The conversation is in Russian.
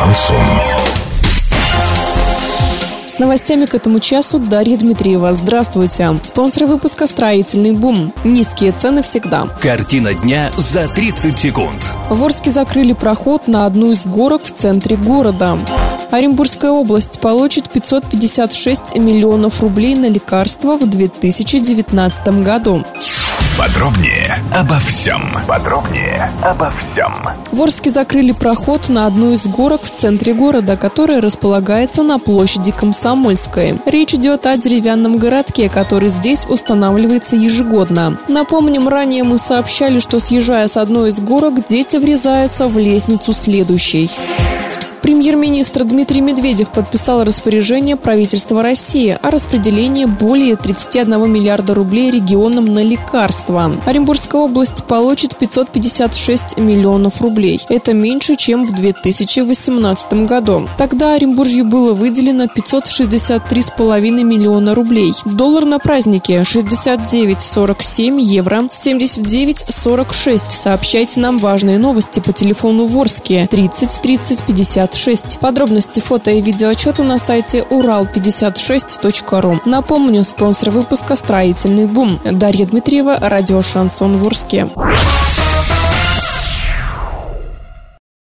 Шансон. С новостями к этому часу Дарья Дмитриева. Здравствуйте. Спонсор выпуска «Строительный бум». Низкие цены всегда. Картина дня за 30 секунд. В Орске закрыли проход на одну из горок в центре города. Оренбургская область получит 556 миллионов рублей на лекарства в 2019 году. Подробнее обо всем. Подробнее обо всем. В Орске закрыли проход на одну из горок в центре города, которая располагается на площади Комсомольской. Речь идет о деревянном городке, который здесь устанавливается ежегодно. Напомним, ранее мы сообщали, что съезжая с одной из горок, дети врезаются в лестницу следующей. Премьер-министр Дмитрий Медведев подписал распоряжение правительства России о распределении более 31 миллиарда рублей регионам на лекарства. Оренбургская область получит 556 миллионов рублей. Это меньше, чем в 2018 году. Тогда Оренбуржью было выделено 563,5 миллиона рублей. Доллар на празднике 69,47 евро 79,46. Сообщайте нам важные новости по телефону Ворске 30 30 50 56. Подробности фото и видеоотчета на сайте урал56.ру. Напомню, спонсор выпуска «Строительный бум». Дарья Дмитриева, радио «Шансон Ворске».